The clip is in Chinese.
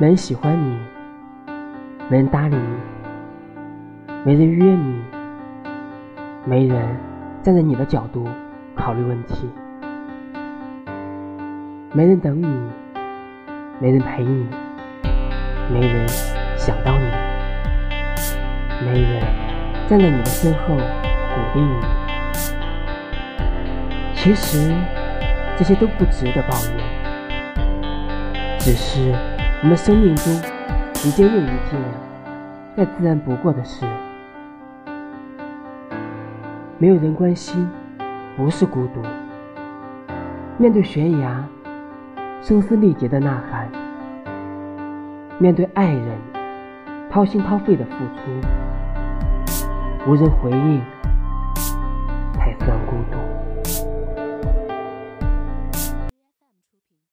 没人喜欢你，没人搭理你，没人约你，没人站在你的角度考虑问题，没人等你，没人陪你，没人想到你，没人站在你的身后鼓励你。其实这些都不值得抱怨，只是。我们生命中一件又一件再自然不过的事，没有人关心，不是孤独。面对悬崖，声嘶力竭的呐喊；面对爱人掏心掏肺的付出，无人回应，